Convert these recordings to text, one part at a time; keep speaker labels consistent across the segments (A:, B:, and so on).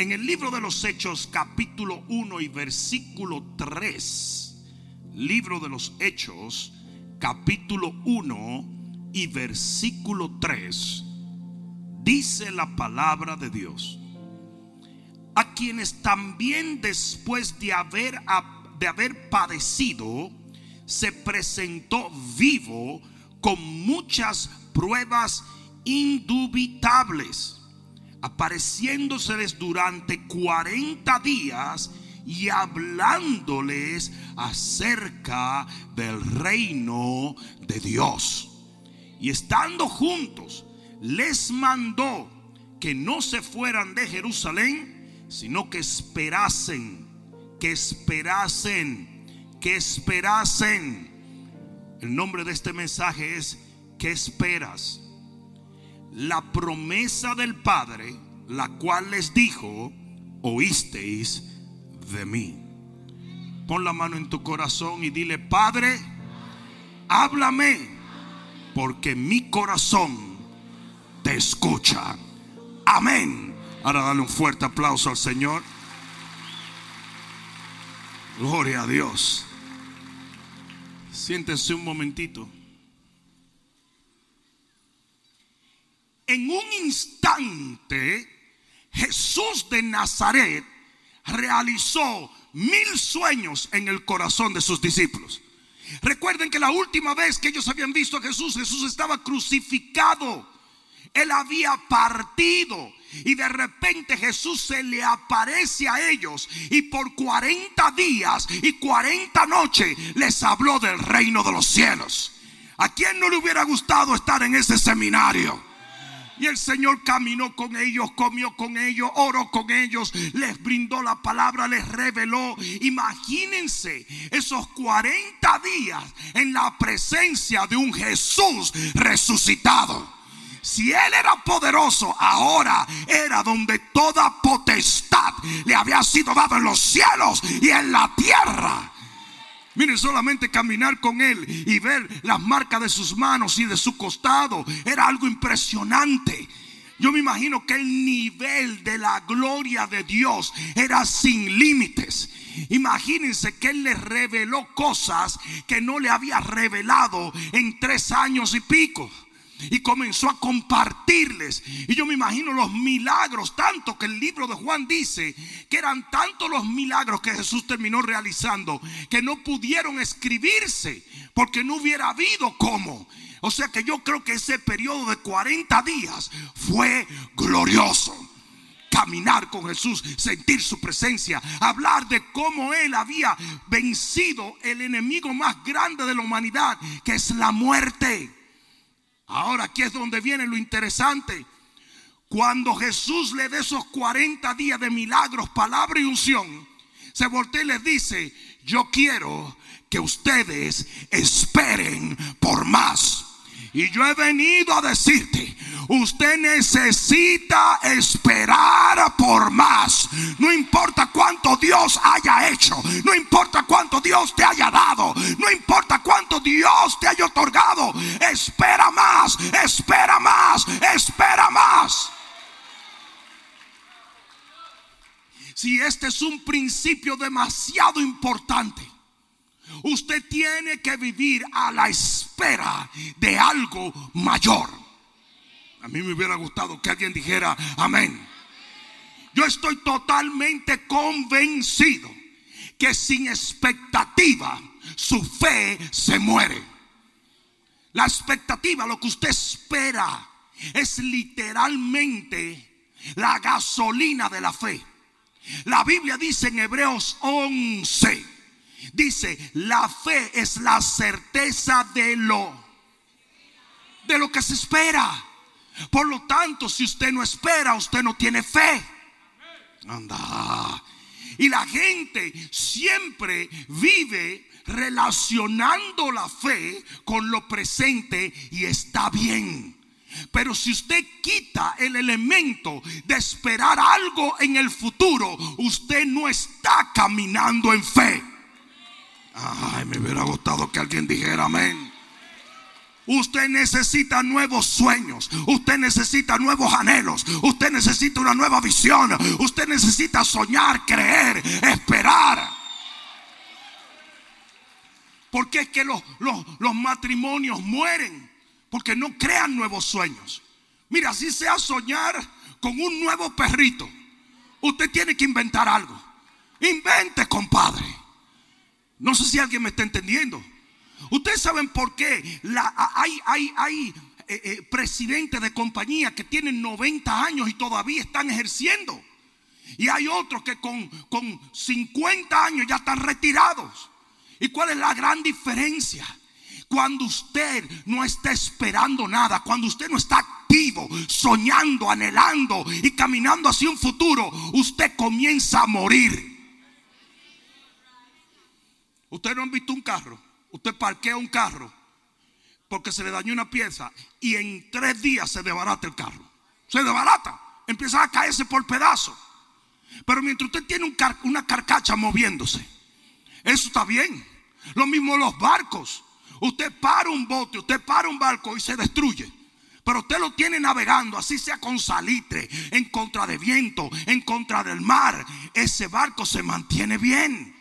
A: En el libro de los Hechos, capítulo 1 y versículo 3, libro de los Hechos, capítulo 1 y versículo 3, dice la palabra de Dios. A quienes también después de haber, de haber padecido, se presentó vivo con muchas pruebas indubitables, apareciéndoseles durante 40 días y hablándoles acerca del reino de Dios. Y estando juntos, les mandó que no se fueran de Jerusalén, sino que esperasen, que esperasen, que esperasen. El nombre de este mensaje es ¿qué esperas? La promesa del Padre, la cual les dijo, oísteis de mí. Pon la mano en tu corazón y dile, Padre, háblame, porque mi corazón te escucha. Amén. Ahora dale un fuerte aplauso al Señor. Gloria a Dios. Siéntense un momentito. En un instante, Jesús de Nazaret realizó mil sueños en el corazón de sus discípulos. Recuerden que la última vez que ellos habían visto a Jesús, Jesús estaba crucificado. Él había partido y de repente Jesús se le aparece a ellos y por 40 días y 40 noches les habló del reino de los cielos. ¿A quién no le hubiera gustado estar en ese seminario? Y el Señor caminó con ellos, comió con ellos, oró con ellos, les brindó la palabra, les reveló. Imagínense esos 40 días en la presencia de un Jesús resucitado. Si él era poderoso, ahora era donde toda potestad le había sido dada en los cielos y en la tierra. Miren, solamente caminar con Él y ver las marcas de sus manos y de su costado era algo impresionante. Yo me imagino que el nivel de la gloria de Dios era sin límites. Imagínense que Él les reveló cosas que no le había revelado en tres años y pico y comenzó a compartirles. Y yo me imagino los milagros, tanto que el libro de Juan dice que eran tantos los milagros que Jesús terminó realizando que no pudieron escribirse porque no hubiera habido cómo. O sea que yo creo que ese periodo de 40 días fue glorioso caminar con Jesús, sentir su presencia, hablar de cómo Él había vencido el enemigo más grande de la humanidad, que es la muerte. Ahora aquí es donde viene lo interesante. Cuando Jesús le dé esos 40 días de milagros, palabra y unción, se voltea y les dice, yo quiero que ustedes esperen por más. Y yo he venido a decirte, usted necesita esperar por más. No importa cuánto Dios haya hecho, no importa cuánto Dios te haya dado, no importa cuánto Dios te haya otorgado. Espera más, espera más, espera más. Si este es un principio demasiado importante Usted tiene que vivir a la espera de algo mayor. A mí me hubiera gustado que alguien dijera amén. Yo estoy totalmente convencido que sin expectativa su fe se muere. La expectativa, lo que usted espera, es literalmente la gasolina de la fe. La Biblia dice en Hebreos 11 Dice, la fe es la certeza de lo de lo que se espera. Por lo tanto, si usted no espera, usted no tiene fe. Anda. Y la gente siempre vive relacionando la fe con lo presente y está bien. Pero si usted quita el elemento de esperar algo en el futuro, usted no está caminando en fe. Ay, me hubiera gustado que alguien dijera amén. Usted necesita nuevos sueños. Usted necesita nuevos anhelos. Usted necesita una nueva visión. Usted necesita soñar, creer, esperar. Porque es que los, los, matrimonios mueren? Porque no crean nuevos sueños. Mira, si sea soñar con un nuevo perrito, usted tiene que inventar algo. Invente, compadre. No sé si alguien me está entendiendo. Ustedes saben por qué hay, hay, hay eh, eh, presidentes de compañía que tienen 90 años y todavía están ejerciendo. Y hay otros que con, con 50 años ya están retirados. ¿Y cuál es la gran diferencia? Cuando usted no está esperando nada, cuando usted no está activo, soñando, anhelando y caminando hacia un futuro, usted comienza a morir. Usted no han visto un carro Usted parquea un carro porque se le dañó una pieza y en tres días se desbarata el carro. Se desbarata, empieza a caerse por pedazos. Pero mientras usted tiene una carcacha moviéndose, eso está bien. Lo mismo los barcos. Usted para un bote, usted para un barco y se destruye. Pero usted lo tiene navegando, así sea con salitre, en contra de viento, en contra del mar. Ese barco se mantiene bien.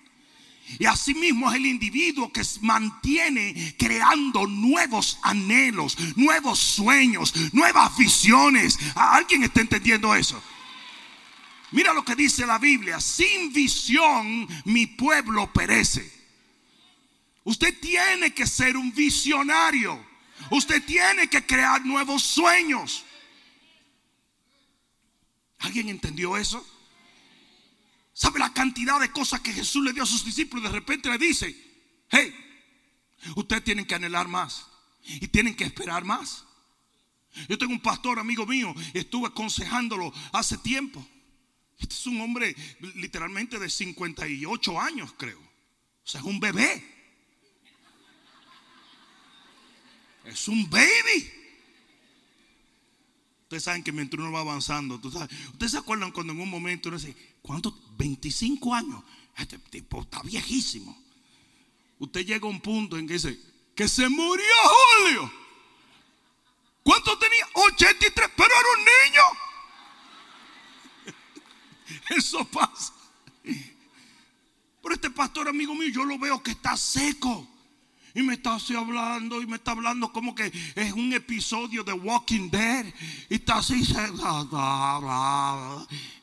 A: Y asimismo es el individuo que mantiene creando nuevos anhelos, nuevos sueños, nuevas visiones. ¿Alguien está entendiendo eso? Mira lo que dice la Biblia. Sin visión mi pueblo perece. Usted tiene que ser un visionario. Usted tiene que crear nuevos sueños. ¿Alguien entendió eso? ¿Sabe la cantidad de cosas que Jesús le dio a sus discípulos? De repente le dice, hey, ustedes tienen que anhelar más y tienen que esperar más. Yo tengo un pastor amigo mío, estuve aconsejándolo hace tiempo. Este es un hombre literalmente de 58 años, creo. O sea, es un bebé. Es un baby. Ustedes saben que mientras uno va avanzando, ustedes se acuerdan cuando en un momento uno dice, ¿cuántos? 25 años. Este tipo está viejísimo. Usted llega a un punto en que dice, que se murió Julio. ¿Cuánto tenía? 83, pero era un niño. Eso pasa. Pero este pastor amigo mío, yo lo veo que está seco. Y me está así hablando y me está hablando como que es un episodio de Walking Dead. Y está así.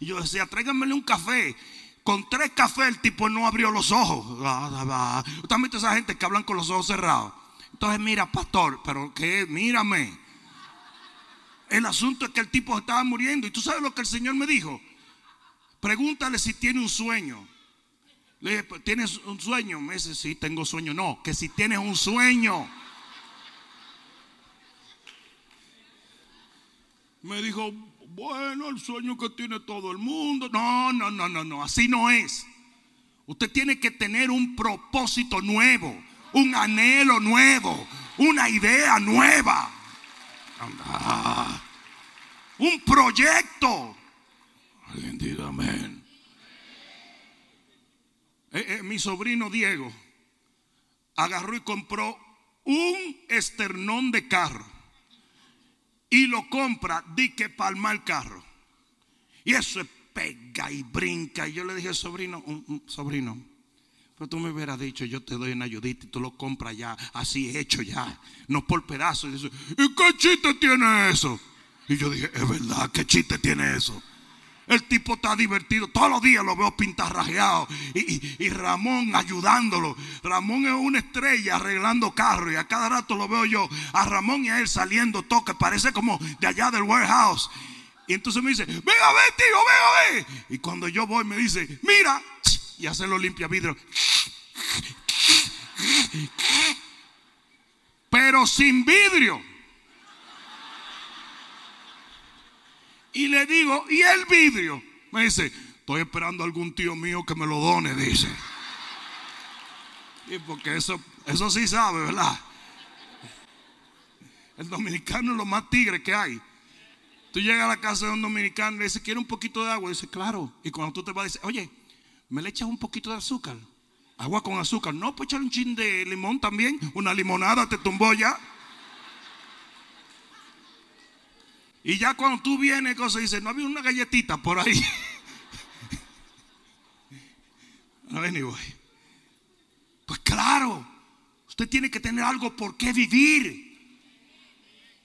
A: Y yo decía, tráiganmele un café. Con tres cafés el tipo no abrió los ojos. Usted ha visto esa gente que hablan con los ojos cerrados. Entonces, mira, pastor, pero que mírame. El asunto es que el tipo estaba muriendo. Y tú sabes lo que el Señor me dijo. Pregúntale si tiene un sueño. Pues, ¿tienes un sueño? Me dice, sí, tengo sueño. No, que si tienes un sueño. Me dijo, bueno, el sueño que tiene todo el mundo. No, no, no, no, no, así no es. Usted tiene que tener un propósito nuevo, un anhelo nuevo, una idea nueva. Un proyecto. Alguien Eh, eh, mi sobrino Diego agarró y compró un esternón de carro y lo compra, di que palma el carro. Y eso es pega y brinca. Y yo le dije, sobrino, sobrino, pero tú me hubieras dicho, yo te doy una ayudita y tú lo compras ya, así hecho ya, no por pedazos. Y dice, ¿y qué chiste tiene eso? Y yo dije, es verdad, ¿qué chiste tiene eso? El tipo está divertido. Todos los días lo veo pintarrajeado. Y, y, Ramón ayudándolo. Ramón es una estrella arreglando carros. Y a cada rato lo veo yo. A Ramón y a él saliendo toque. Parece como de allá del warehouse. Y entonces me dice, venga a ver, tío, venga a ver. Y cuando yo voy me dice, mira. Y hacerlo limpia vidrio. Pero sin vidrio. Y le digo, ¿y el vidrio? Me dice, estoy esperando a algún tío mío que me lo done, dice. Y porque eso, eso sí sabe, ¿verdad? El dominicano es lo más tigre que hay. Tú llegas a la casa de un dominicano y le dices, ¿quiere un poquito de agua? Y dice, claro. Y cuando tú te vas, dice, oye, ¿me le echas un poquito de azúcar? Agua con azúcar. No, pues echar un chin de limón también. Una limonada te tumbó ya. Y ya cuando tú vienes, cosa dice, no había una galletita por ahí. anyway. Pues claro, usted tiene que tener algo por qué vivir.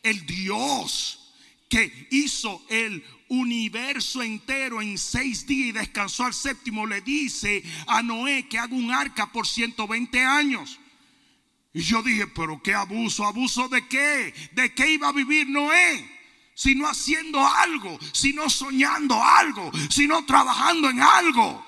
A: El Dios que hizo el universo entero en seis días y descansó al séptimo, le dice a Noé que haga un arca por 120 años. Y yo dije, pero qué abuso, abuso de qué, de qué iba a vivir Noé sino haciendo algo, sino soñando algo, sino trabajando en algo.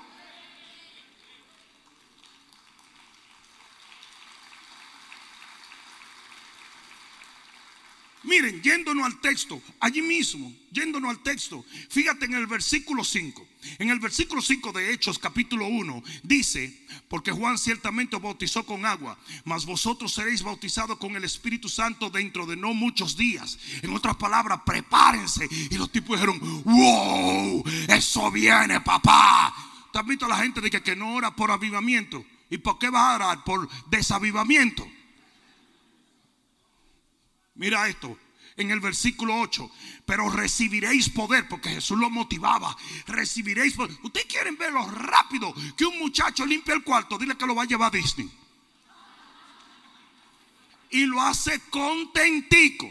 A: Miren, yéndonos al texto, allí mismo, yéndonos al texto, fíjate en el versículo 5. En el versículo 5 de Hechos, capítulo 1, dice, porque Juan ciertamente bautizó con agua, mas vosotros seréis bautizados con el Espíritu Santo dentro de no muchos días. En otras palabras, prepárense. Y los tipos dijeron, wow, eso viene, papá. ¿Te has visto a la gente de que, que no ora por avivamiento? ¿Y por qué va a orar? Por desavivamiento. Mira esto, en el versículo 8, pero recibiréis poder, porque Jesús lo motivaba, recibiréis poder. Ustedes quieren ver lo rápido que un muchacho limpia el cuarto, dile que lo va a llevar a Disney. Y lo hace contentico.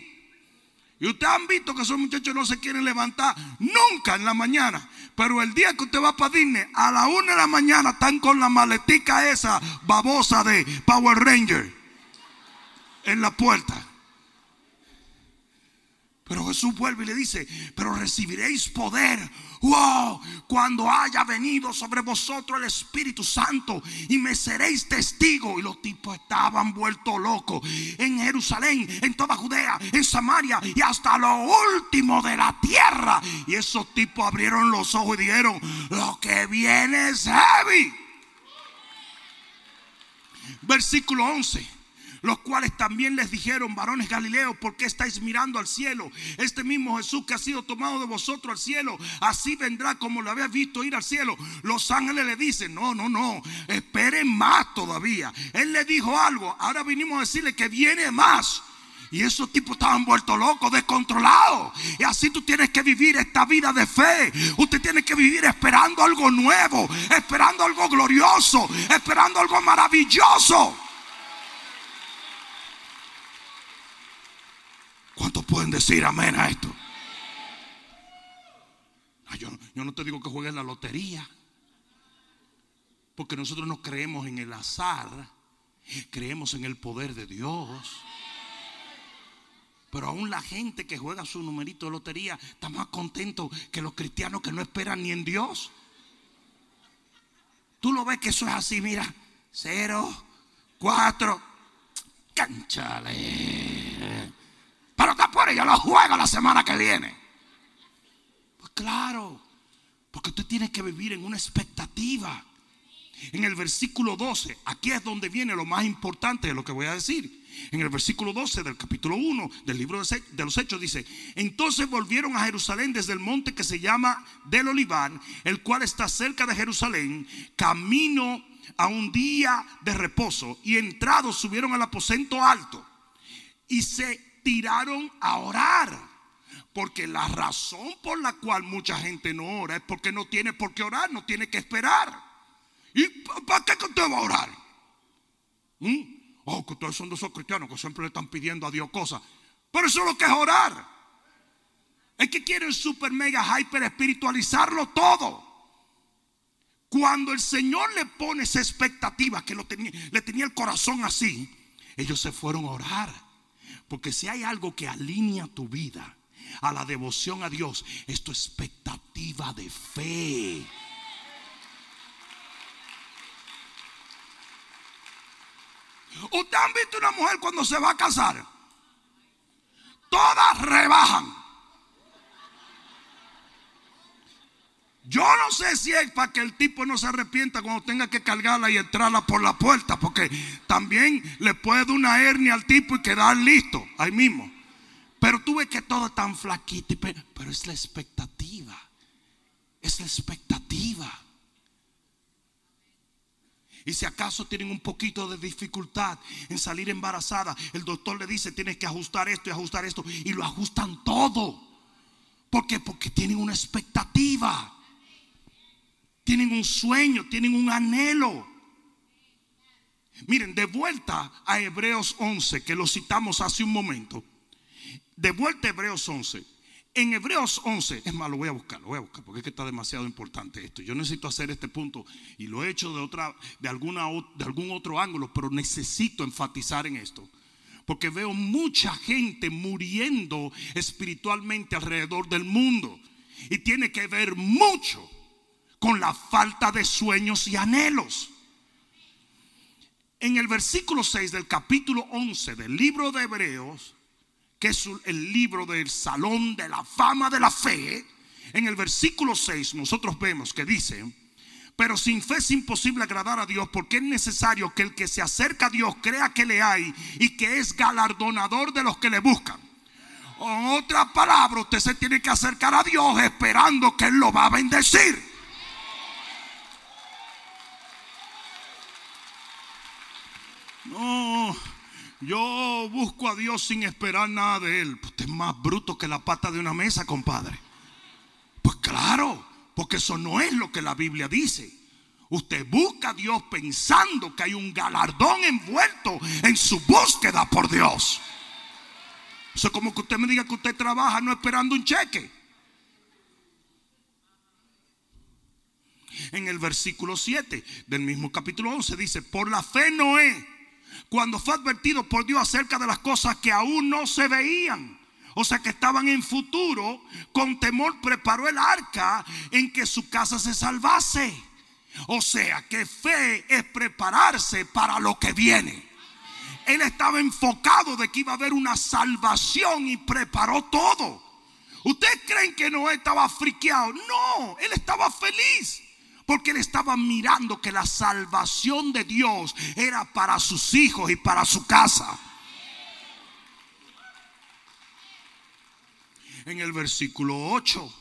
A: Y ustedes han visto que esos muchachos no se quieren levantar nunca en la mañana. Pero el día que usted va para Disney, a la una de la mañana están con la maletica esa babosa de Power Ranger en la puerta. Pero Jesús vuelve y le dice, pero recibiréis poder. Cuando haya venido sobre vosotros el Espíritu Santo y me seréis testigo. Y los tipos estaban vueltos locos en Jerusalén, en toda Judea, en Samaria y hasta lo último de la tierra. Y esos tipos abrieron los ojos y dijeron, lo que viene es heavy. Versículo 11 los cuales también les dijeron, varones Galileos, ¿por qué estáis mirando al cielo? Este mismo Jesús que ha sido tomado de vosotros al cielo, así vendrá como lo habéis visto ir al cielo. Los ángeles le dicen, no, no, no, esperen más todavía. Él le dijo algo, ahora vinimos a decirle que viene más. Y esos tipos estaban vueltos locos, descontrolados. Y así tú tienes que vivir esta vida de fe. Usted tiene que vivir esperando algo nuevo, esperando algo glorioso, esperando algo maravilloso. ¿Cuántos pueden decir amén a esto? yo, yo no te digo que juegues la lotería. Porque nosotros no creemos en el azar. Creemos en el poder de Dios. Pero aún la gente que juega su numerito de lotería está más contento que los cristianos que no esperan ni en Dios. Tú lo ves que eso es así, mira. Cero, cuatro, canchale. Pero está por ello, lo juega la semana que viene. Pues claro, porque usted tiene que vivir en una expectativa. En el versículo 12, aquí es donde viene lo más importante de lo que voy a decir. En el versículo 12 del capítulo 1 del libro de los Hechos dice, entonces volvieron a Jerusalén desde el monte que se llama del Oliván, el cual está cerca de Jerusalén, camino a un día de reposo, y entrados subieron al aposento alto y se tiraron a orar. Porque la razón por la cual mucha gente no ora es porque no tiene por qué orar, no tiene que esperar. ¿Y para qué usted va a orar? ¿Mm? Oh, que ustedes son de esos cristianos que siempre le están pidiendo a Dios cosas. Pero eso es lo que es orar. Es que quieren super mega hyper espiritualizarlo todo. Cuando el Señor le pone esa expectativa que lo tenía, le tenía el corazón así, ellos se fueron a orar. Porque si hay algo que alinea tu vida a la devoción a Dios, es tu expectativa de fe. ¿Usted han visto una mujer cuando se va a casar? Todas rebajan. Yo no sé si es para que el tipo no se arrepienta cuando tenga que cargarla y entrarla por la puerta, porque también le puede dar una hernia al tipo y quedar listo ahí mismo. Pero tú ves que todo es tan flaquito, pero, es la expectativa. Es la expectativa. Y si acaso tienen un poquito de dificultad en salir embarazada, el doctor le dice, tienes que ajustar esto y ajustar esto. Y lo ajustan todo. ¿Por qué? Porque tienen una expectativa. Tienen un sueño, tienen un anhelo. Miren, de vuelta a Hebreos 11, que lo citamos hace un momento. De vuelta a Hebreos 11. En Hebreos 11, es más, lo voy a buscar, lo voy a buscar, porque es que está demasiado importante esto. Yo necesito hacer este punto y lo he hecho de, otra, de, alguna, de algún otro ángulo, pero necesito enfatizar en esto. Porque veo mucha gente muriendo espiritualmente alrededor del mundo. Y tiene que ver mucho con la falta de sueños y anhelos. En el versículo 6 del capítulo 11 del libro de Hebreos, que es el libro del salón de la fama de la fe, en el versículo 6 nosotros vemos que dice, pero sin fe es imposible agradar a Dios porque es necesario que el que se acerca a Dios crea que le hay y que es galardonador de los que le buscan. En otras palabras, usted se tiene que acercar a Dios esperando que Él lo va a bendecir. No, yo busco a Dios sin esperar nada de Él. Usted es más bruto que la pata de una mesa, compadre. Pues claro, porque eso no es lo que la Biblia dice. Usted busca a Dios pensando que hay un galardón envuelto en su búsqueda por Dios. Eso es como que usted me diga que usted trabaja no esperando un cheque. En el versículo 7 del mismo capítulo 11 dice, por la fe Noé cuando fue advertido por Dios acerca de las cosas que aún no se veían. O sea que estaban en futuro, con temor preparó el arca en que su casa se salvase. O sea que fe es prepararse para lo que viene. Él estaba enfocado de que iba a haber una salvación y preparó todo. ¿Ustedes creen que no estaba friqueado? No, él estaba feliz. Porque él estaba mirando que la salvación de Dios era para sus hijos y para su casa. En el versículo 8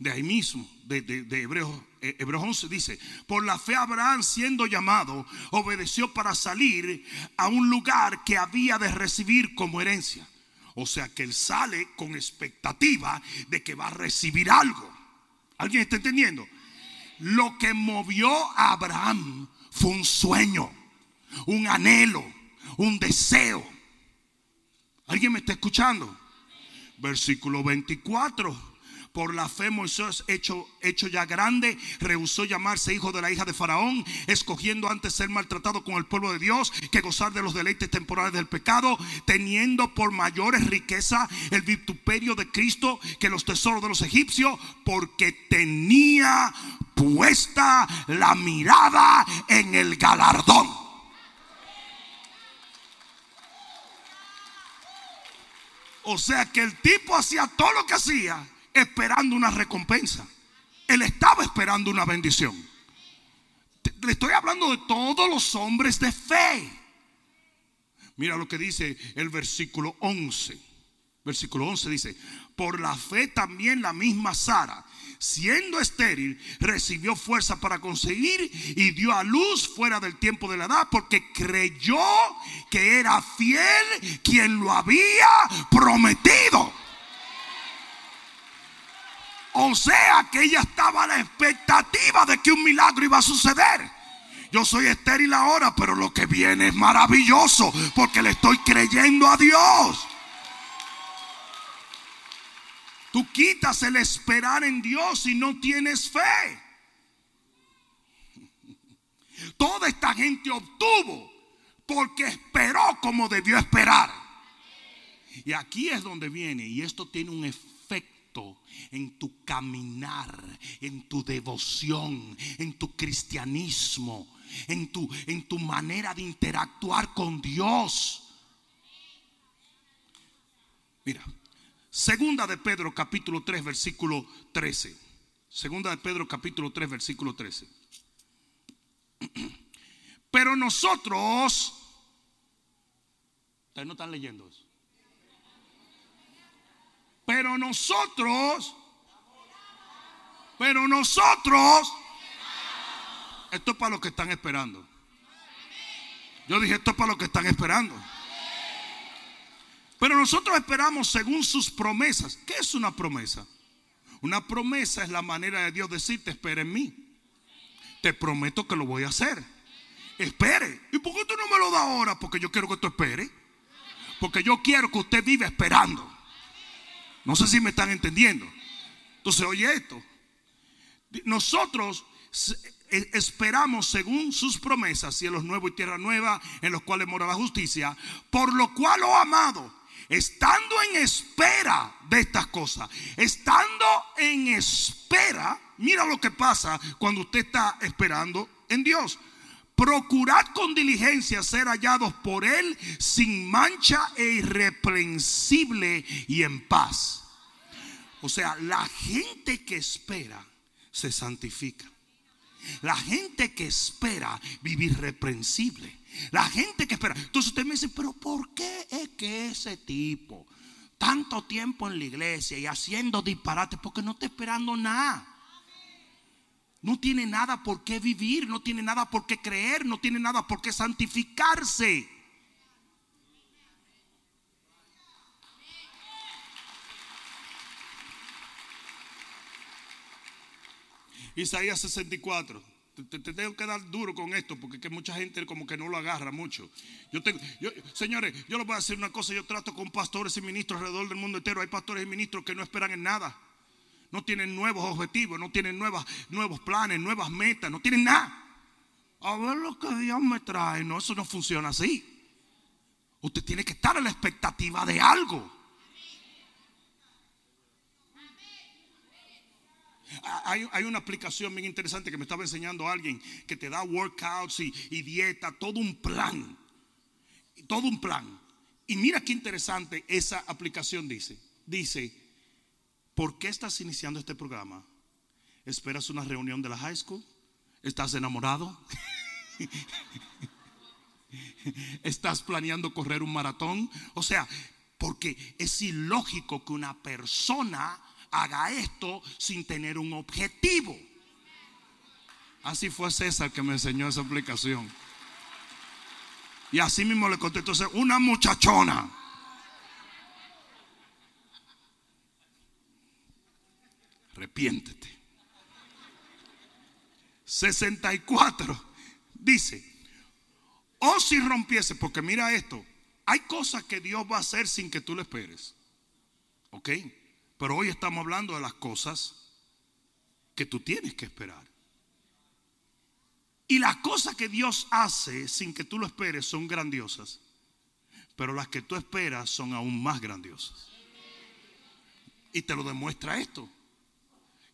A: de ahí mismo, de, Hebreos, eh, Hebreos 11, dice, por la fe Abraham siendo llamado, obedeció para salir a un lugar que había de recibir como herencia. O sea que él sale con expectativa de que va a recibir algo. ¿Alguien está entendiendo? Lo que movió a Abraham fue un sueño, un anhelo, un deseo. ¿Alguien me está escuchando? Versículo 24. Por la fe Moisés, hecho, hecho ya grande, rehusó llamarse hijo de la hija de Faraón, escogiendo antes ser maltratado con el pueblo de Dios que gozar de los deleites temporales del pecado, teniendo por mayores riqueza el vituperio de Cristo que los tesoros de los egipcios, porque tenía puesta la mirada en el galardón. O sea que el tipo hacía todo lo que hacía esperando una recompensa. Él estaba esperando una bendición. Le estoy hablando de todos los hombres de fe. Mira lo que dice el versículo 11. Versículo 11 dice, por la fe también la misma Sara, siendo estéril, recibió fuerza para conseguir y dio a luz fuera del tiempo de la edad, porque creyó que era fiel quien lo había prometido. O sea que ella estaba a la expectativa de que un milagro iba a suceder. Yo soy estéril ahora, pero lo que viene es maravilloso porque le estoy creyendo a Dios. Tú quitas el esperar en Dios y no tienes fe. Toda esta gente obtuvo porque esperó como debió esperar. Y aquí es donde viene, y esto tiene un efecto en tu caminar, en tu devoción, en tu cristianismo, en tu, en tu manera de interactuar con Dios. Mira, segunda de Pedro capítulo 3 versículo 13. Segunda de Pedro capítulo 3 versículo 13. Pero nosotros, ustedes no están leyendo eso. Pero nosotros, pero nosotros, esto es para los que están esperando. Yo dije, esto es para los que están esperando. Pero nosotros esperamos según sus promesas. ¿Qué es una promesa? Una promesa es la manera de Dios decirte, espera en mí. Te prometo que lo voy a hacer. Espere. ¿Y por qué tú no me lo das ahora? Porque yo quiero que tú espere. Porque yo quiero que usted viva esperando. No sé si me están entendiendo. Entonces, oye esto. Nosotros e, esperamos según sus promesas, cielos nuevos y tierra nueva, en los cuales mora la justicia, por lo cual, oh amado, estando en espera de estas cosas, estando en espera, mira lo que pasa cuando usted está esperando en Dios. Procurad con diligencia ser hallados por Él sin mancha e irreprensible y en paz. O sea, la gente que espera se santifica. La gente que espera vive irreprensible. La gente que espera. Entonces usted me dice, pero ¿por qué es que ese tipo, tanto tiempo en la iglesia y haciendo disparates, porque no está esperando nada? No tiene nada por qué vivir, no tiene nada por qué creer, no tiene nada por qué santificarse. Isaías 64. Te, tengo que dar duro con esto porque que mucha gente como que no lo agarra mucho. Yo tengo, señores, yo les voy a decir una cosa. Yo trato con pastores y ministros alrededor del mundo entero. Hay pastores y ministros que no esperan en nada. No tienen nuevos objetivos, no tienen nuevas, nuevos planes, nuevas metas, no tienen nada. A ver lo que Dios me trae. No, eso no funciona así. Usted tiene que estar a la expectativa de algo. Hay, una aplicación bien interesante que me estaba enseñando alguien que te da workouts y dieta, todo un plan. Todo un plan. Y mira qué interesante esa aplicación dice. Dice, ¿por qué estás iniciando este programa? ¿Esperas una reunión de la high school? ¿Estás enamorado? ¿Estás planeando correr un maratón? O sea, porque es ilógico que una persona haga esto sin tener un objetivo. Así fue César que me enseñó esa aplicación. Y así mismo le contestó, una muchachona. Arrepiéntete. 64 dice, o oh, si rompiese, porque mira esto, hay cosas que Dios va a hacer sin que tú lo esperes. ¿Ok? Pero hoy estamos hablando de las cosas que tú tienes que esperar. Y las cosas que Dios hace sin que tú lo esperes son grandiosas. Pero las que tú esperas son aún más grandiosas. Y te lo demuestra esto.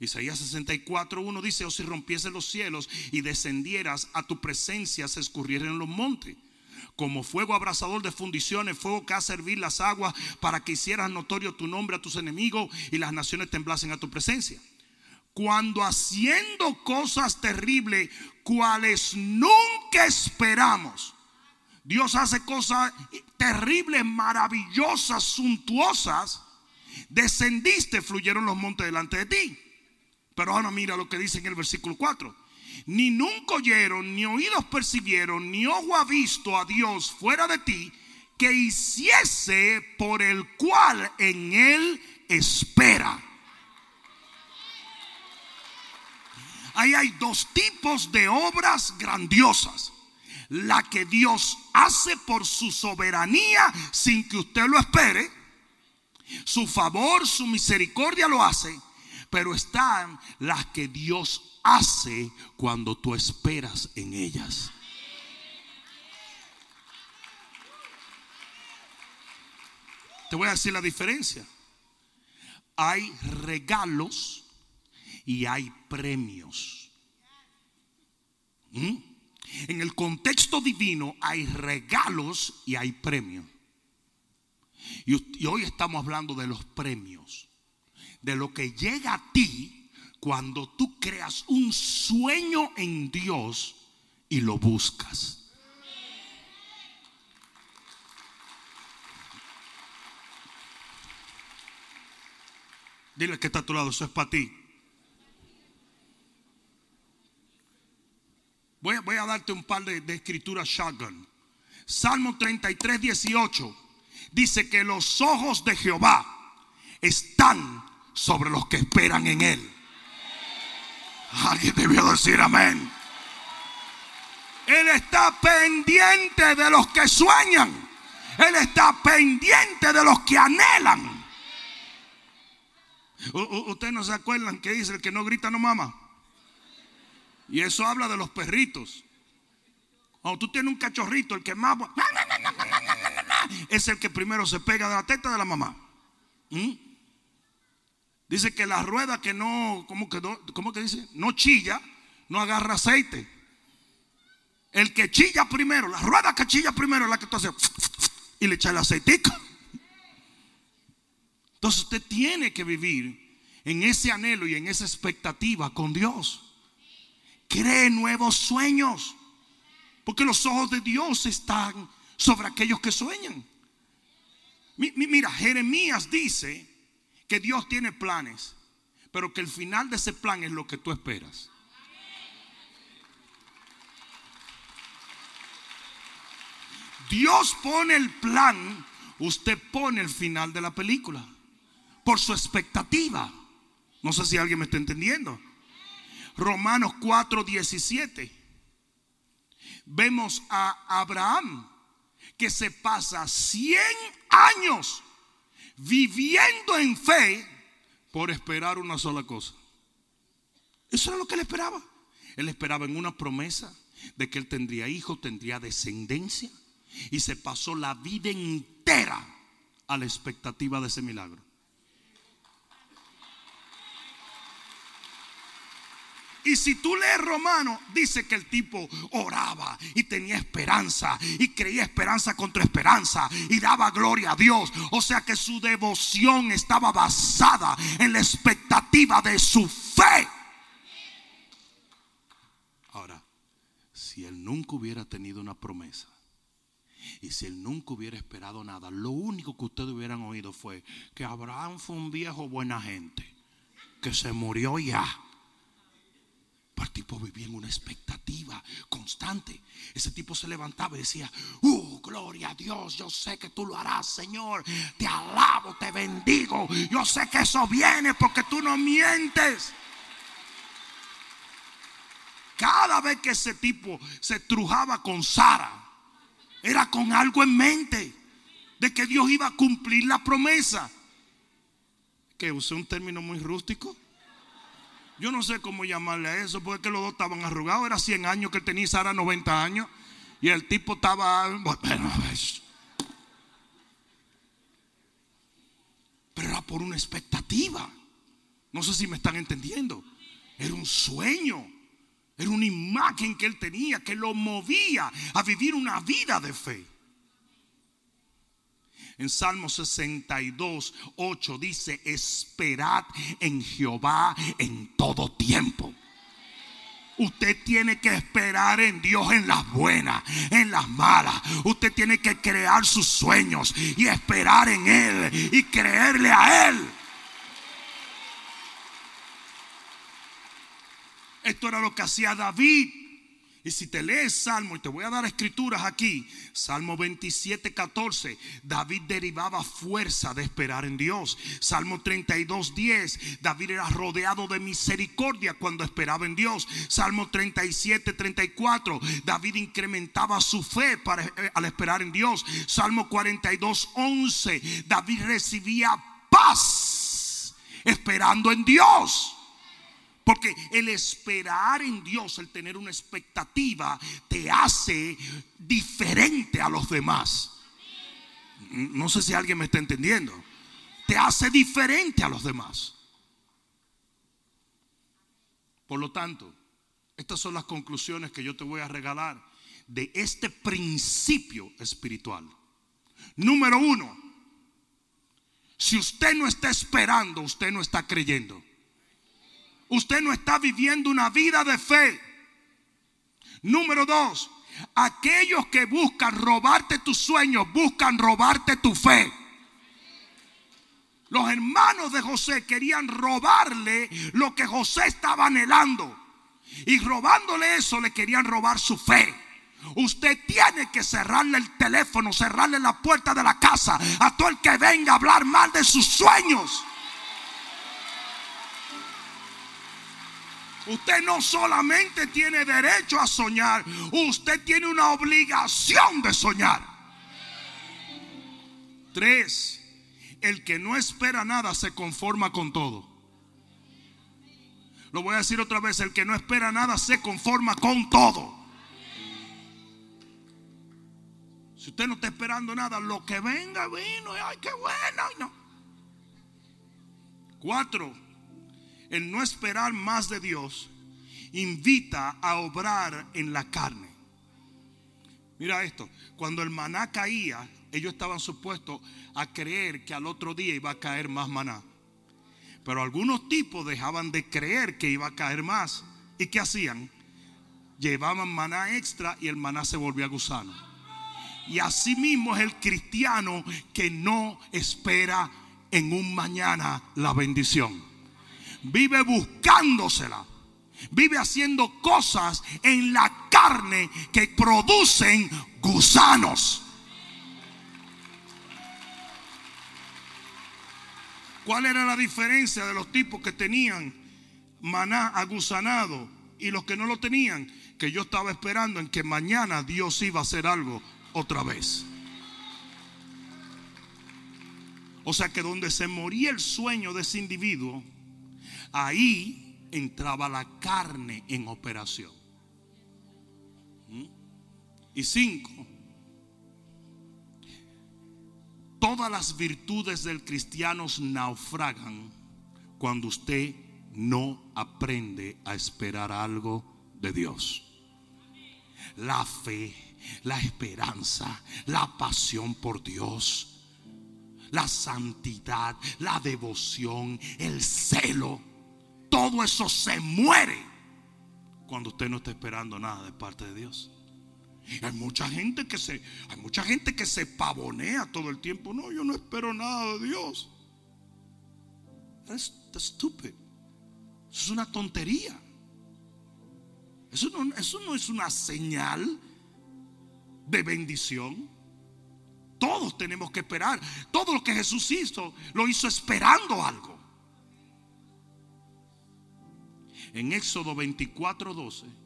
A: Isaías 64.1 dice, o si rompiesen los cielos y descendieras a tu presencia, se escurrieran los montes como fuego abrasador de fundiciones, fuego que hace servir las aguas para que hicieras notorio tu nombre a tus enemigos y las naciones temblasen a tu presencia. Cuando haciendo cosas terribles, cuales nunca esperamos, Dios hace cosas terribles, maravillosas, suntuosas, descendiste, fluyeron los montes delante de ti. Pero ahora mira lo que dice en el versículo 4 ni nunca oyeron, ni oídos percibieron, ni ojo ha visto a Dios fuera de ti, que hiciese por el cual en él espera. Ahí hay dos tipos de obras grandiosas. La que Dios hace por su soberanía sin que usted lo espere. Su favor, su misericordia lo hace. Pero están las que Dios hace cuando tú esperas en ellas. Te voy a decir la diferencia. Hay regalos y hay premios. ¿Mm? En el contexto divino hay regalos y hay premios. Y, y hoy estamos hablando de los premios. De lo que llega a ti cuando tú creas un sueño en Dios y lo buscas. Dile que está a tu lado, eso es para ti. Voy a, darte un par de, de escrituras shotgun. Salmo 33, 18 dice que los ojos de Jehová están sobre los que esperan en Él. Alguien debió decir amén. Él está pendiente de los que sueñan. Él está pendiente de los que anhelan. Ustedes no se acuerdan que dice el que no grita no mama. Y eso habla de los perritos. Cuando tú tienes un cachorrito, el que más es el que primero se pega de la teta de la mamá. ¿Mm? Dice que la rueda que no, ¿cómo que, ¿cómo que dice? No chilla, no agarra aceite. El que chilla primero, la rueda que chilla primero es la que tú haces y le echa el aceitico. Entonces usted tiene que vivir en ese anhelo y en esa expectativa con Dios. Cree nuevos sueños. Porque los ojos de Dios están sobre aquellos que sueñan. Mira, Jeremías dice que Dios tiene planes, pero que el final de ese plan es lo que tú esperas. Dios pone el plan, usted pone el final de la película por su expectativa. No sé si alguien me está entendiendo. Romanos 4, 17. Vemos a Abraham que se pasa 100 años viviendo en fe por esperar una sola cosa. Eso era lo que él esperaba. Él esperaba en una promesa de que él tendría hijos, tendría descendencia. Y se pasó la vida entera a la expectativa de ese milagro. Y si tú lees Romano, dice que el tipo oraba y tenía esperanza y creía esperanza contra esperanza y daba gloria a Dios. O sea que su devoción estaba basada en la expectativa de su fe. Ahora, si él nunca hubiera tenido una promesa y si él nunca hubiera esperado nada, lo único que ustedes hubieran oído fue que Abraham fue un viejo buena gente que se murió ya el tipo vivía en una expectativa constante. Ese tipo se levantaba y decía, uh, gloria a Dios, yo sé que tú lo harás, Señor. Te alabo, te bendigo. Yo sé que eso viene porque tú no mientes. Cada vez que ese tipo se trujaba con Sara, era con algo en mente de que Dios iba a cumplir la promesa. Que usé un término muy rústico. Yo no sé cómo llamarle a eso, porque los dos estaban arrugados. Era 100 años que tenía Sara 90 años. Y el tipo estaba. pero era por una expectativa. No sé si me están entendiendo. Era un sueño. Era una imagen que él tenía que lo movía a vivir una vida de fe. En Salmo 62, 8 dice, esperad en Jehová en todo tiempo. Usted tiene que esperar en Dios en las buenas, en las malas. Usted tiene que crear sus sueños y esperar en Él y creerle a Él. Esto era lo que hacía David. Y si te lees Salmo, y te voy a dar escrituras aquí, Salmo 27, 14, David derivaba fuerza de esperar en Dios. Salmo 32, 10, David era rodeado de misericordia cuando esperaba en Dios. Salmo 37, 34, David incrementaba su fe para, eh, al esperar en Dios. Salmo 42, 11, David recibía paz esperando en Dios. Porque el esperar en Dios, el tener una expectativa, te hace diferente a los demás. No sé si alguien me está entendiendo. Te hace diferente a los demás. Por lo tanto, estas son las conclusiones que yo te voy a regalar de este principio espiritual. Número uno, si usted no está esperando, usted no está creyendo usted no está viviendo una vida de fe. Número dos, aquellos que buscan robarte tus sueños, buscan robarte tu fe. Los hermanos de José querían robarle lo que José estaba anhelando. Y robándole eso le querían robar su fe. Usted tiene que cerrarle el teléfono, cerrarle la puerta de la casa a todo el que venga a hablar mal de sus sueños. Usted no solamente tiene derecho a soñar, usted tiene una obligación de soñar. Tres, el que no espera nada se conforma con todo. Lo voy a decir otra vez, el que no espera nada se conforma con todo. Si usted no está esperando nada, lo que venga vino, ay, qué bueno. No. Cuatro, el no esperar más de Dios invita a obrar en la carne. Mira esto, cuando el maná caía, ellos estaban supuestos a creer que al otro día iba a caer más maná. Pero algunos tipos dejaban de creer que iba a caer más. ¿Y qué hacían? Llevaban maná extra y el maná se volvía gusano. Y así mismo es el cristiano que no espera en un mañana la bendición. Vive buscándosela. Vive haciendo cosas en la carne que producen gusanos. ¿Cuál era la diferencia de los tipos que tenían maná agusanado y los que no lo tenían? Que yo estaba esperando en que mañana Dios iba a hacer algo otra vez. O sea que donde se moría el sueño de ese individuo, ahí entraba la carne en operación. ¿Mm? Y cinco, todas las virtudes del cristiano naufragan cuando usted no aprende a esperar algo de Dios. La fe, la esperanza, la pasión por Dios, la santidad, la devoción, el celo, todo eso se muere cuando usted no está esperando nada de parte de Dios. Hay mucha gente que se, hay mucha gente que se pavonea todo el tiempo. No, yo no espero nada de Dios. Es estúpido. Eso es una tontería. Eso no, eso no es una señal de bendición. Todos tenemos que esperar. Todo lo que Jesús hizo, lo hizo esperando algo. En Éxodo 24, 12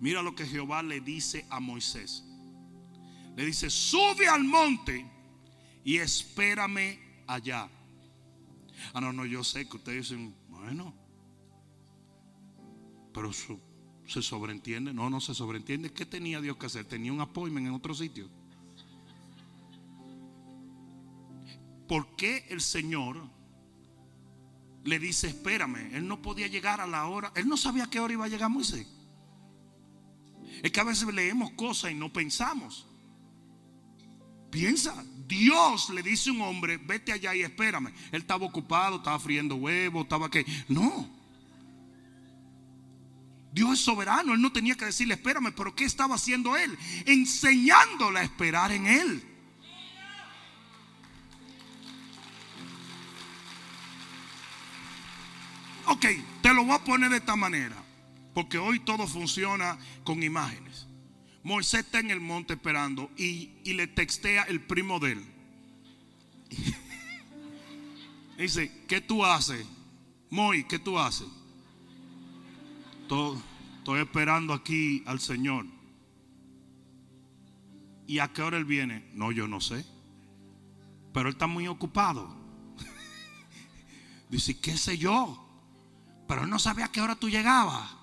A: Mira lo que Jehová le dice a Moisés. Le dice, sube al monte y espérame allá. Ah, no, no, yo sé que ustedes dicen, bueno, pero se sobreentiende. No, no se sobreentiende. ¿Qué tenía Dios que hacer? Tenía un appointment en otro sitio. ¿Por qué el Señor le dice, espérame? Él no podía llegar a la hora. Él no sabía qué hora iba a llegar Moisés. Es que a veces leemos cosas y no pensamos. Piensa, Dios le dice a un hombre, vete allá y espérame. Él estaba ocupado, estaba friendo huevos, estaba que... No. Dios es soberano, él no tenía que decirle, espérame, pero ¿qué estaba haciendo él? Enseñándole a esperar en él. Ok, te lo voy a poner de esta manera. Porque hoy todo funciona con imágenes. Moisés está en el monte esperando y, le textea el primo de él. Dice, ¿qué tú haces? Moy, ¿qué tú haces? estoy esperando aquí al Señor. ¿Y a qué hora él viene? No, yo no sé. Pero él está muy ocupado. Dice, ¿qué sé yo? Pero él no sabía a qué hora tú llegabas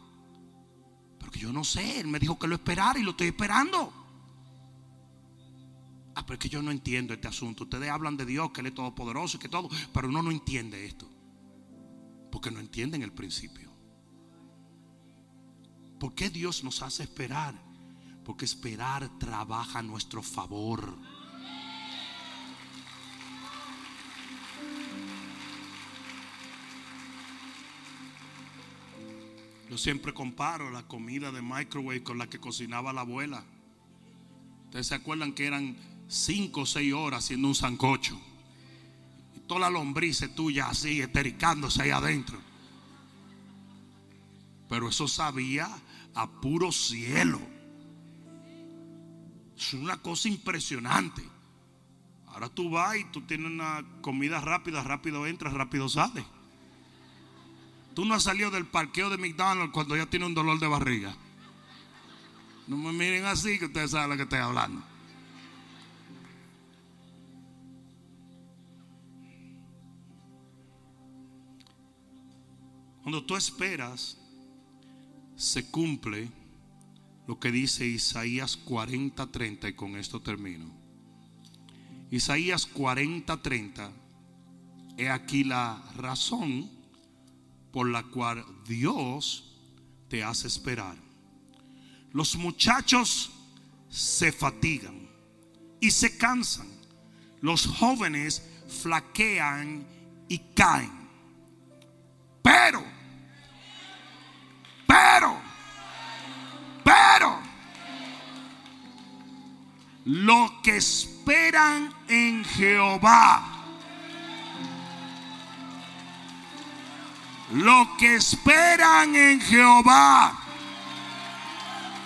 A: yo no sé, él me dijo que lo esperara y lo estoy esperando. Ah, pero es que yo no entiendo este asunto. Ustedes hablan de Dios, que Él es todopoderoso y que todo, pero uno no entiende esto. Porque no entienden el principio. ¿Por qué Dios nos hace esperar? Porque esperar trabaja a nuestro favor. Yo siempre comparo la comida de microwave con la que cocinaba la abuela. Ustedes se acuerdan que eran cinco o seis horas haciendo un sancocho. Y toda la lombriz tuya así, estericándose ahí adentro. Pero eso sabía a puro cielo. Es una cosa impresionante. Ahora tú vas y tú tienes una comida rápida, rápido entras, rápido sales. Tú no has salido del parqueo de McDonald's cuando ya tiene un dolor de barriga. No me miren así que ustedes saben lo que estoy hablando. Cuando tú esperas, se cumple lo que dice Isaías 40:30 y con esto termino. Isaías 40:30 he aquí la razón por la cual Dios te hace esperar. Los muchachos se fatigan y se cansan. Los jóvenes flaquean y caen. Pero pero, pero, lo que esperan en Jehová, lo que esperan en Jehová,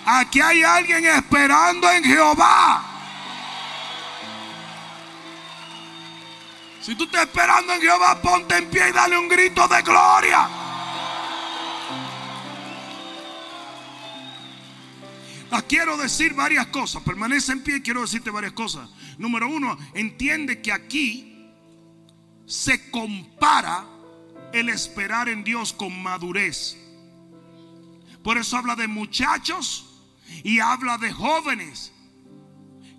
A: aquí hay alguien esperando en Jehová. Si tú estás esperando en Jehová, ponte en pie y dale un grito de gloria. Ah, quiero decir varias cosas. Permanece en pie y quiero decirte varias cosas. Número uno, entiende que aquí se compara el esperar en Dios con madurez. Por eso habla de muchachos y habla de jóvenes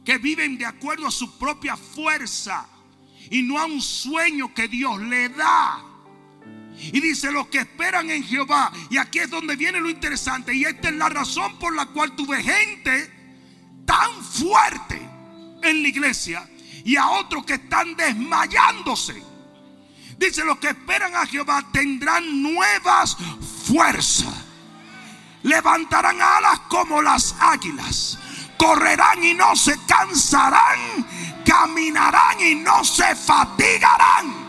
A: que viven de acuerdo a su propia fuerza y no a un sueño que Dios le da. Y dice, los que esperan en Jehová. Y aquí es donde viene lo interesante. Y esta es la razón por la cual tuve gente tan fuerte en la iglesia y a otros que están desmayándose. Dice, los que esperan a Jehová tendrán nuevas fuerzas. Levantarán alas como las águilas. Correrán y no se cansarán. Caminarán y no se fatigarán.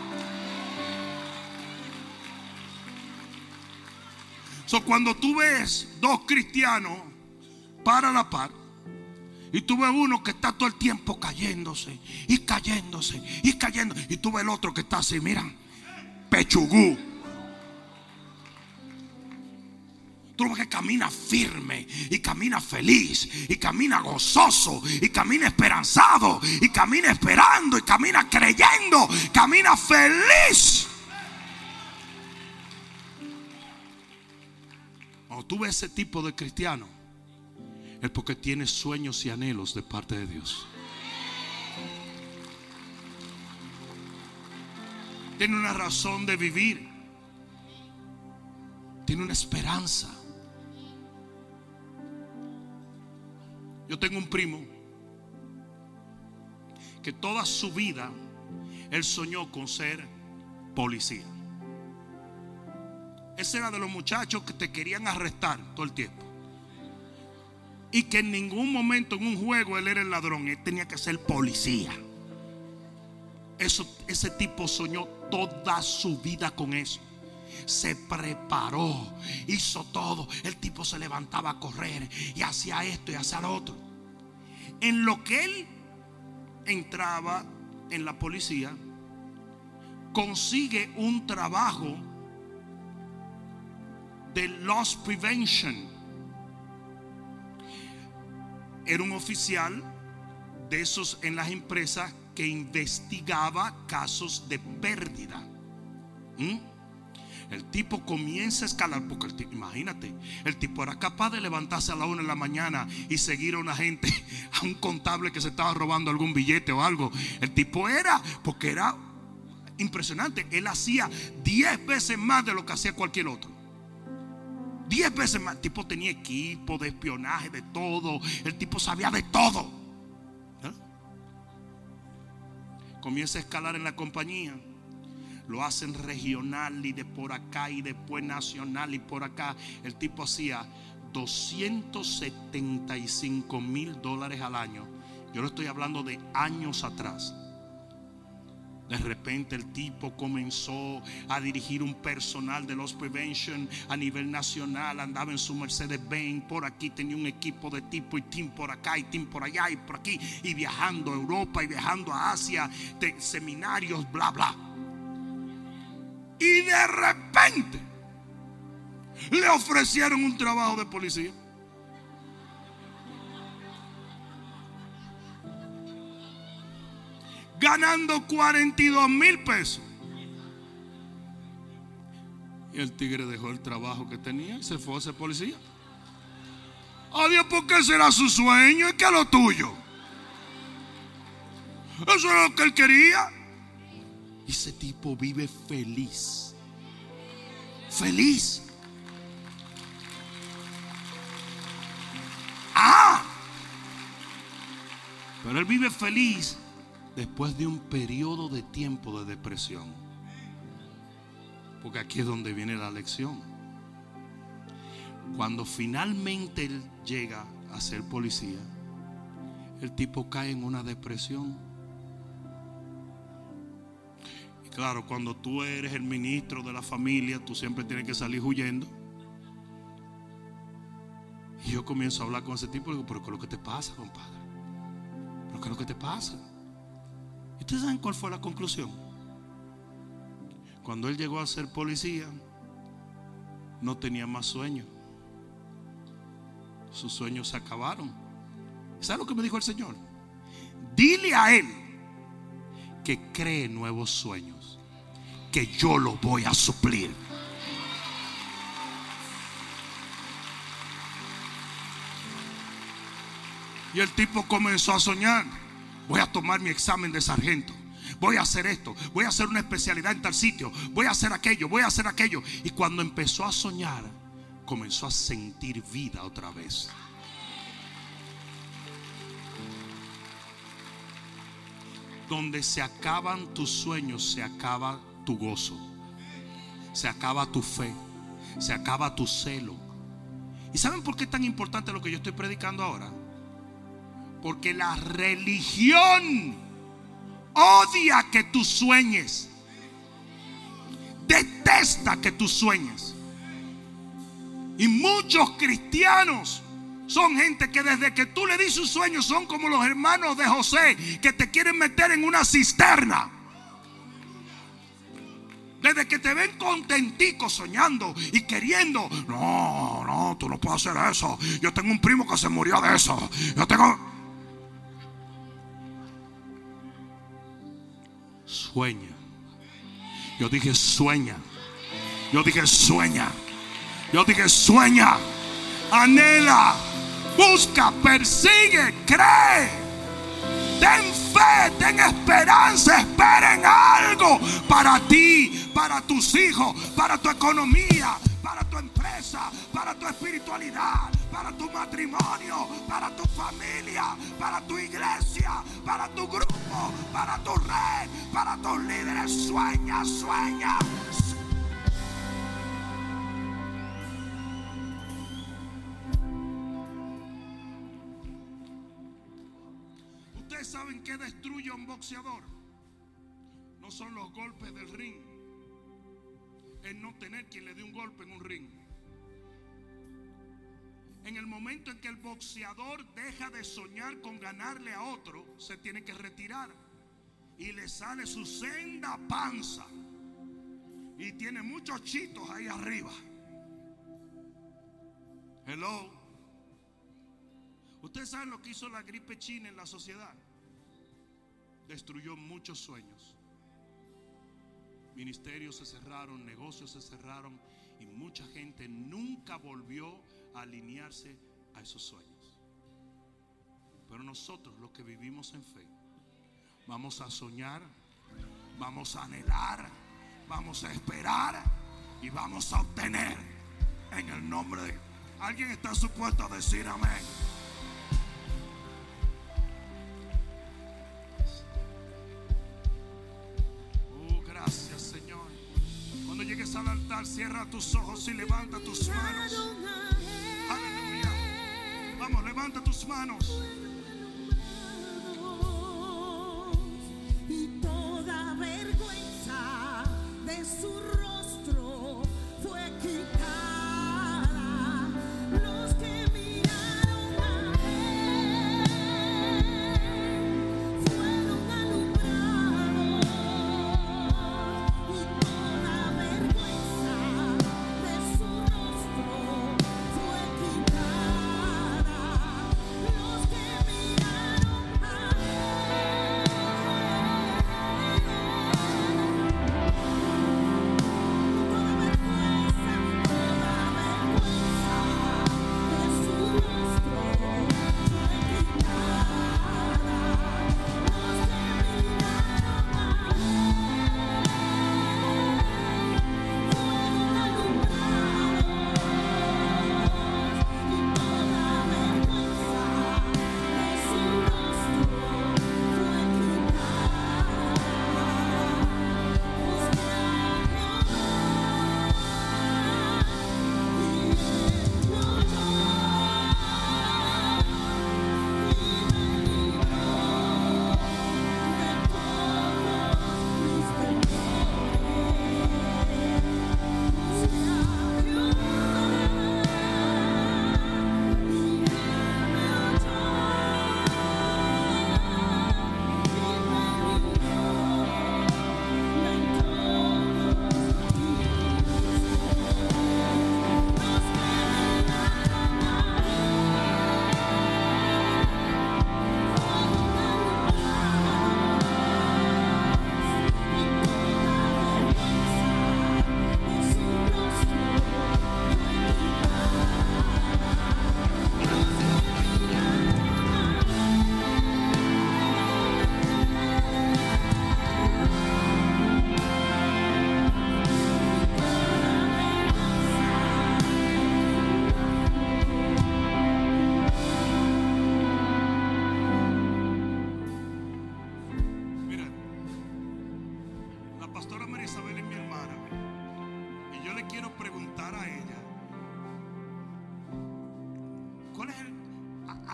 A: cuando tú ves dos cristianos para la par, y tú ves uno que está todo el tiempo cayéndose y cayéndose y cayendo, y tú ves el otro que está así, mira, pechugú. Tú ves que camina firme y camina feliz y camina gozoso y camina esperanzado y camina esperando y camina creyendo, camina feliz. Cuando tú ves ese tipo de cristiano, es porque tiene sueños y anhelos de parte de Dios. Tiene una razón de vivir. Tiene una esperanza. Yo tengo un primo que toda su vida él soñó con ser policía. Ese era de los muchachos que te querían arrestar todo el tiempo. Y que en ningún momento en un juego él era el ladrón, él tenía que ser policía. Eso, ese tipo soñó toda su vida con eso. Se preparó, hizo todo. El tipo se levantaba a correr y hacía esto y hacía lo otro. En lo que él entraba en la policía, consigue un trabajo de loss prevention. Era un oficial de esos en las empresas que investigaba casos de pérdida. ¿Mm? El tipo comienza a escalar, porque el tipo, imagínate, el tipo era capaz de levantarse a la una de la mañana y seguir a una gente, a un contable que se estaba robando algún billete o algo. El tipo era, porque era impresionante, él hacía 10 veces más de lo que hacía cualquier otro. Diez veces más. El tipo tenía equipo de espionaje, de todo. El tipo sabía de todo. Comienza a escalar en la compañía. Lo hacen regional y de por acá y después nacional y por acá. El tipo hacía 275 mil dólares al año. Yo lo estoy hablando de años atrás. De repente el tipo comenzó a dirigir un personal de los prevention a nivel nacional. Andaba en su Mercedes Benz. Por aquí tenía un equipo de tipo y team por acá y team por allá y por aquí. Y viajando a Europa y viajando a Asia. De seminarios, bla, bla. Y de repente Le ofrecieron un trabajo de policía. Ganando 42 mil pesos. Y el tigre dejó el trabajo que tenía y se fue a ser policía. Adiós, porque será su sueño y que lo tuyo. Eso es lo que él quería. Ese tipo vive feliz. Feliz. Ah. Pero él vive feliz después de un periodo de tiempo de depresión. Porque aquí es donde viene la lección. Cuando finalmente él llega a ser policía, el tipo cae en una depresión. Y claro, cuando tú eres el ministro de la familia, tú siempre tienes que salir huyendo. Y yo comienzo a hablar con ese tipo y digo, pero ¿qué es lo que te pasa, compadre? ¿Pero qué es lo que te pasa? ¿Y ustedes saben cuál fue la conclusión? Cuando él llegó a ser policía, no tenía más sueños. Sus sueños se acabaron. ¿Sabe lo que me dijo el Señor? Dile a él que cree nuevos sueños, que yo lo voy a suplir. Y el tipo comenzó a soñar. Voy a tomar mi examen de sargento voy a hacer esto, voy a hacer una especialidad en tal sitio, voy a hacer aquello, voy a hacer aquello. Y cuando empezó a soñar, comenzó a sentir vida otra vez. Donde se acaban tus sueños, se acaba tu gozo, se acaba tu fe, se acaba tu celo. ¿Y saben por qué es tan importante lo que yo estoy predicando ahora? Porque la religión odia que tú sueñes. Detesta que tú sueñes. Y muchos cristianos son gente que desde que tú le dices un sueño son como los hermanos de José que te quieren meter en una cisterna. Desde que te ven contentico soñando y queriendo. No, no, tú no puedes hacer eso. Yo tengo un primo que se murió de eso. Yo tengo... Sueña. Yo dije sueña. Yo dije sueña. Yo dije sueña. Anhela. Busca, persigue, cree. Ten fe, ten esperanza, esperen algo para ti, para tus hijos, para tu economía, para tu empresa, para tu espiritualidad, para tu matrimonio, para tu familia, para tu iglesia, para tu grupo, para tu red, para tus líderes. Sueña, sueña. Ustedes saben que destruye a un boxeador. No son los golpes del ring. Es no tener quien le dé un golpe en un ring en el momento en que el boxeador deja de soñar con ganarle a otro, se tiene que retirar. Y le sale su senda panza. Y tiene muchos chitos ahí arriba. Hello. Ustedes saben lo que hizo la gripe china en la sociedad. Destruyó muchos sueños. Ministerios se cerraron, negocios se cerraron y mucha gente nunca volvió alinearse a esos sueños. Pero nosotros los que vivimos en fe, vamos a soñar, vamos a anhelar, vamos a esperar y vamos a obtener en el nombre de... ¿Alguien está supuesto a decir amén? Oh, cierra tus ojos y levanta tus manos. Vamos, levanta tus manos.
B: Y toda vergüenza de su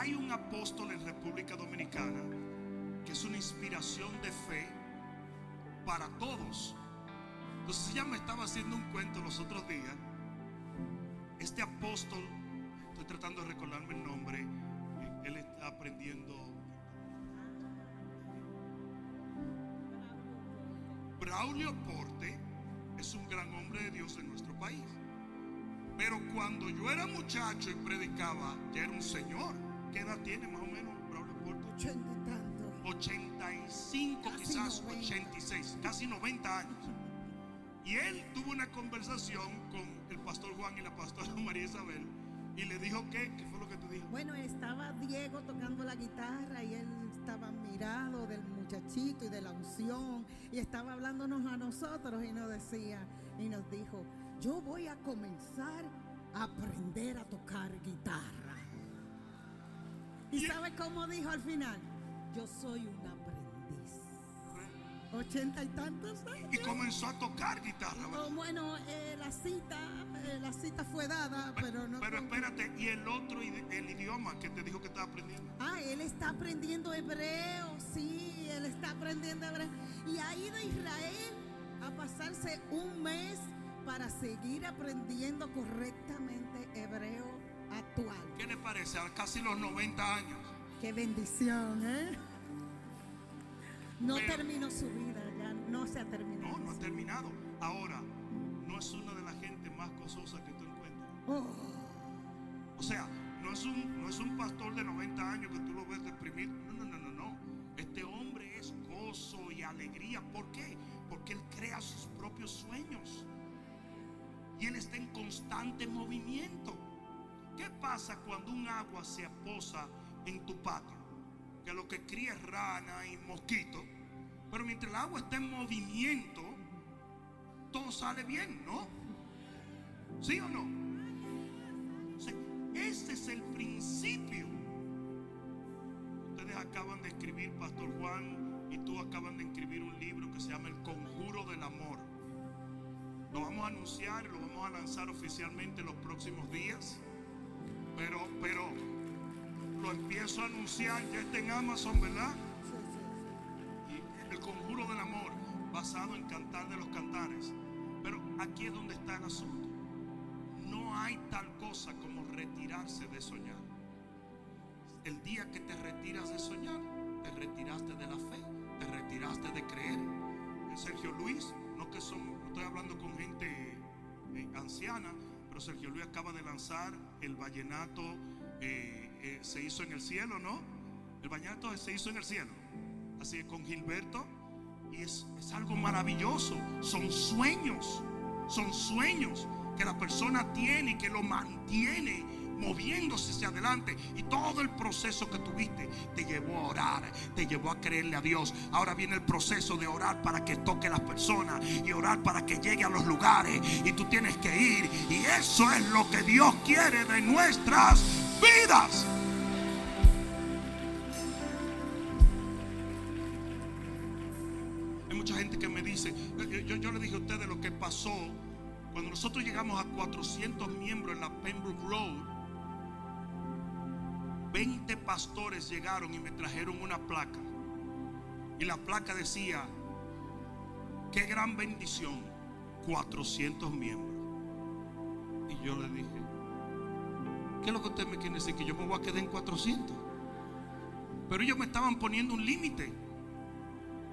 A: hay un apóstol en República Dominicana que es una inspiración de fe para todos. Entonces ella me estaba haciendo un cuento los otros días. Este apóstol, estoy tratando de recordarme el nombre, él está aprendiendo. Braulio Porte es un gran hombre de Dios en nuestro país. Pero cuando yo era muchacho y predicaba, ya era un señor. ¿Qué edad tiene más o menos Braulio
C: y tanto.
A: 85,
C: Casi
A: quizás
C: 90.
A: 86, casi 90 años. Y él tuvo una conversación con el pastor Juan y la pastora María Isabel y le dijo que, ¿qué fue lo que tú dijo?
C: Bueno, estaba Diego tocando la guitarra y él estaba admirado del muchachito y de la unción y estaba hablándonos a nosotros y nos decía y nos dijo, yo voy a comenzar a aprender a tocar guitarra. ¿Y sabe cómo dijo al final? Yo soy un aprendiz. Ochenta y tantos años.
A: Y comenzó a tocar guitarra.
C: bueno, eh, la cita, eh, la cita fue dada, pero no.
A: Pero espérate, ¿y el otro, el idioma que te dijo que estaba aprendiendo?
C: Ah, él está aprendiendo hebreo, sí, él está aprendiendo hebreo. Y ha ido a Israel a pasarse un mes para seguir aprendiendo correctamente hebreo actual.
A: ¿Qué le parece? A casi los 90 años.
C: Qué bendición, ¿eh? No
A: Pero-
C: terminó su vida, ya no se ha terminado.
A: No, no ha terminado. Ahora, no es una de las gente más gozosa que tú encuentras.
C: Oh,
A: O sea, no es un, no es un pastor de 90 años que tú lo ves deprimido. No, no, no, no, no. Este hombre es gozo y alegría. ¿Por qué? Porque él crea sus propios sueños. Y él está en constante movimiento. ¿Qué pasa cuando un agua se aposa en tu patio? Que lo que cría es rana y mosquito. Pero mientras el agua está en movimiento, todo sale bien, ¿no? ¿Sí o no? O ese es el principio. Ustedes acaban de escribir, Pastor Juan, y tú acaban de escribir un libro que se llama El Conjuro del Amor. Lo vamos a anunciar, lo vamos a lanzar oficialmente en los próximos días. Pero, pero lo empiezo a anunciar, ya está en Amazon, ¿verdad? Y el conjuro del amor, basado en cantar de los cantares. Pero aquí es donde está el asunto. No hay tal cosa como retirarse de soñar. El día que te retiras de soñar, te retiraste de la fe, te retiraste de creer. Sergio Luis, no que son, estoy hablando con gente eh, anciana, pero Sergio Luis acaba de lanzar el vallenato, eh, eh, se hizo en el cielo, ¿no? El vallenato se hizo en el cielo. Así que con Gilberto, y es, es algo maravilloso. Son sueños, son sueños que la persona tiene y que lo mantiene moviéndose hacia adelante. Y todo el proceso que tuviste te llevó a orar, te llevó a creerle a Dios. Ahora viene el proceso de orar para que toque a las personas y orar para que llegue a los lugares. Y tú tienes que ir. Y eso es lo que Dios quiere de nuestras vidas. Hay mucha gente que me dice, yo, yo- yo le dije a ustedes lo que pasó cuando nosotros llegamos a 400 miembros en la Pembroke Road. 20 pastores llegaron y me trajeron una placa. Y la placa decía, qué gran bendición, 400 miembros. Y yo le dije, ¿qué es lo que usted me quiere decir? Que yo me voy a quedar en 400. Pero ellos me estaban poniendo un límite.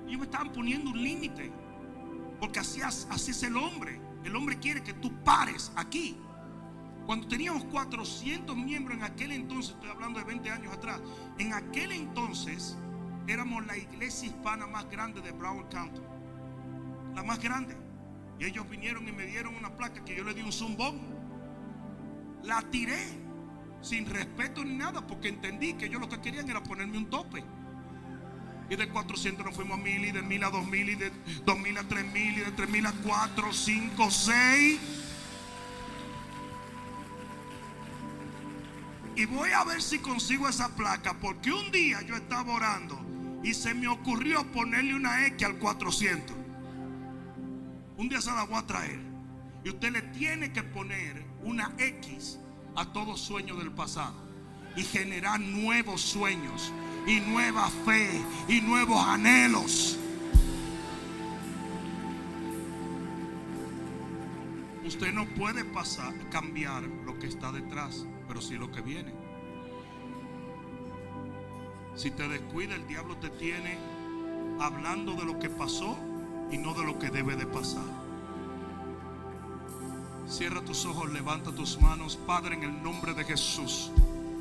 A: Ellos me estaban poniendo un límite. Porque así, así es el hombre. El hombre quiere que tú pares aquí. Cuando teníamos 400 miembros en aquel entonces, estoy hablando de 20 años atrás, en aquel entonces éramos la iglesia hispana más grande de Broward County. La más grande. Y ellos vinieron y me dieron una placa que yo le di un zumbón. La tiré sin respeto ni nada porque entendí que ellos lo que querían era ponerme un tope. Y de 400 nos fuimos a 1000 y de 1000 a 2000 y de 2000 a 3000 y de 3000 a 4, 5, 6. Y voy a ver si consigo esa placa porque un día yo estaba orando y se me ocurrió ponerle una X al 400. Un día se la voy a traer. Y usted le tiene que poner una X a todo sueño del pasado. y generar nuevos sueños y nueva fe y nuevos anhelos. Usted no puede pasar, cambiar lo que está detrás, pero sí lo que viene. Si te descuida, el diablo te tiene hablando de lo que pasó y no de lo que debe de pasar. Cierra tus ojos, levanta tus manos, Padre, en el nombre de Jesús.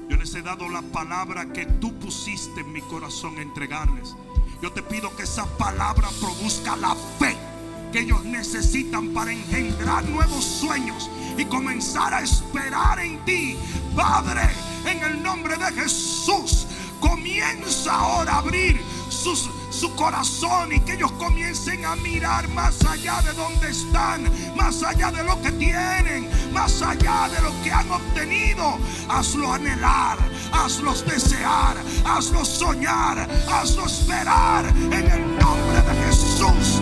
A: Yo les he dado la palabra que tú pusiste en mi corazón entregarles. Yo te pido que esa palabra produzca la fe que ellos necesitan para engendrar nuevos sueños y comenzar a esperar en ti. Padre, en el nombre de Jesús, comienza ahora a abrir sus, su corazón y que ellos comiencen a mirar más allá de donde están, más allá de lo que tienen, más allá de lo que han obtenido. Hazlo anhelar, hazlos desear, hazlos soñar, hazlo esperar en el nombre de Jesús.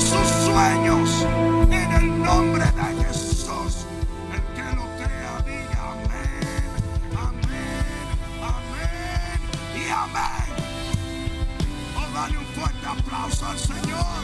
A: sus sueños. En el nombre de Jesús. El que lo crea, diga amén. Amén. Amén. Y amén. O oh, un fuerte aplauso al Señor.